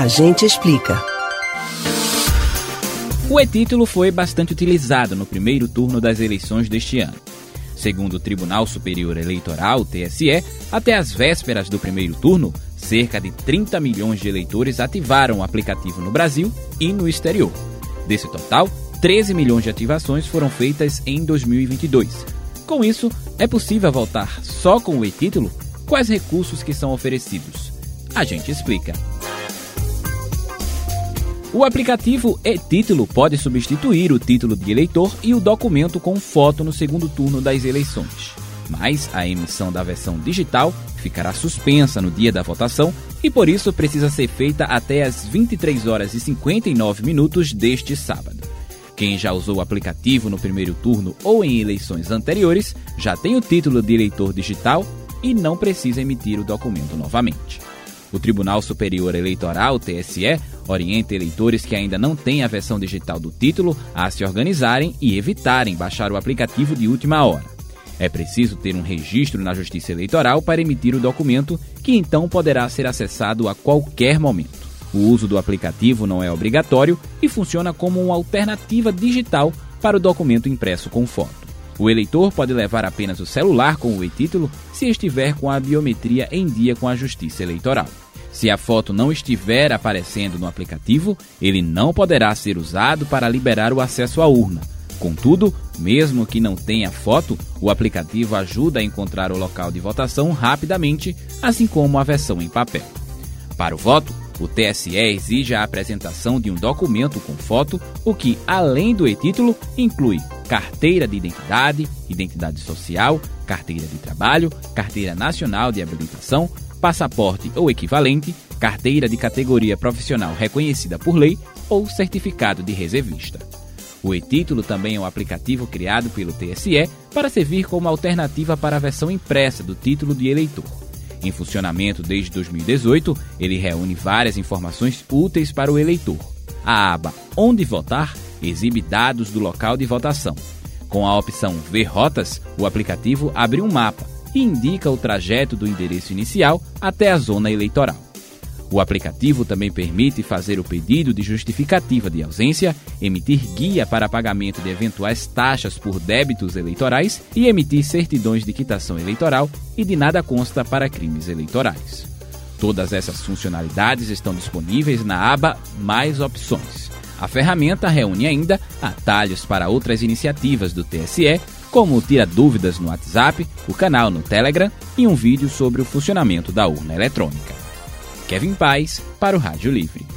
A gente explica. O e-título foi bastante utilizado no primeiro turno das eleições deste ano. Segundo o Tribunal Superior Eleitoral, TSE, até as vésperas do primeiro turno, cerca de 30 milhões de eleitores ativaram o aplicativo no Brasil e no exterior. Desse total, 13 milhões de ativações foram feitas em 2022. Com isso, é possível votar só com o e-título? Quais recursos que são oferecidos? A gente explica. O aplicativo e-título pode substituir o título de eleitor e o documento com foto no segundo turno das eleições. Mas a emissão da versão digital ficará suspensa no dia da votação e por isso precisa ser feita até às 23 horas e 59 minutos deste sábado. Quem já usou o aplicativo no primeiro turno ou em eleições anteriores já tem o título de eleitor digital e não precisa emitir o documento novamente. O Tribunal Superior Eleitoral, TSE, orienta eleitores que ainda não têm a versão digital do título a se organizarem e evitarem baixar o aplicativo de última hora. É preciso ter um registro na Justiça Eleitoral para emitir o documento, que então poderá ser acessado a qualquer momento. O uso do aplicativo não é obrigatório e funciona como uma alternativa digital para o documento impresso com foto. O eleitor pode levar apenas o celular com o e-título se estiver com a biometria em dia com a Justiça Eleitoral. Se a foto não estiver aparecendo no aplicativo, ele não poderá ser usado para liberar o acesso à urna. Contudo, mesmo que não tenha foto, o aplicativo ajuda a encontrar o local de votação rapidamente, assim como a versão em papel. Para o voto, o TSE exige a apresentação de um documento com foto, o que, além do e-título, inclui carteira de identidade, identidade social, carteira de trabalho, carteira nacional de habilitação, passaporte ou equivalente, carteira de categoria profissional reconhecida por lei ou certificado de reservista. O e-título também é um aplicativo criado pelo TSE para servir como alternativa para a versão impressa do título de eleitor. Em funcionamento desde 2018, ele reúne várias informações úteis para o eleitor. A aba Onde Votar exibe dados do local de votação. Com a opção Ver Rotas, o aplicativo abre um mapa e indica o trajeto do endereço inicial até a zona eleitoral. O aplicativo também permite fazer o pedido de justificativa de ausência, emitir guia para pagamento de eventuais taxas por débitos eleitorais e emitir certidões de quitação eleitoral e de nada consta para crimes eleitorais. Todas essas funcionalidades estão disponíveis na aba Mais Opções. A ferramenta reúne ainda atalhos para outras iniciativas do TSE, como Tira Dúvidas no WhatsApp, o canal no Telegram e um vídeo sobre o funcionamento da urna eletrônica. Kevin Paz para o Rádio Livre.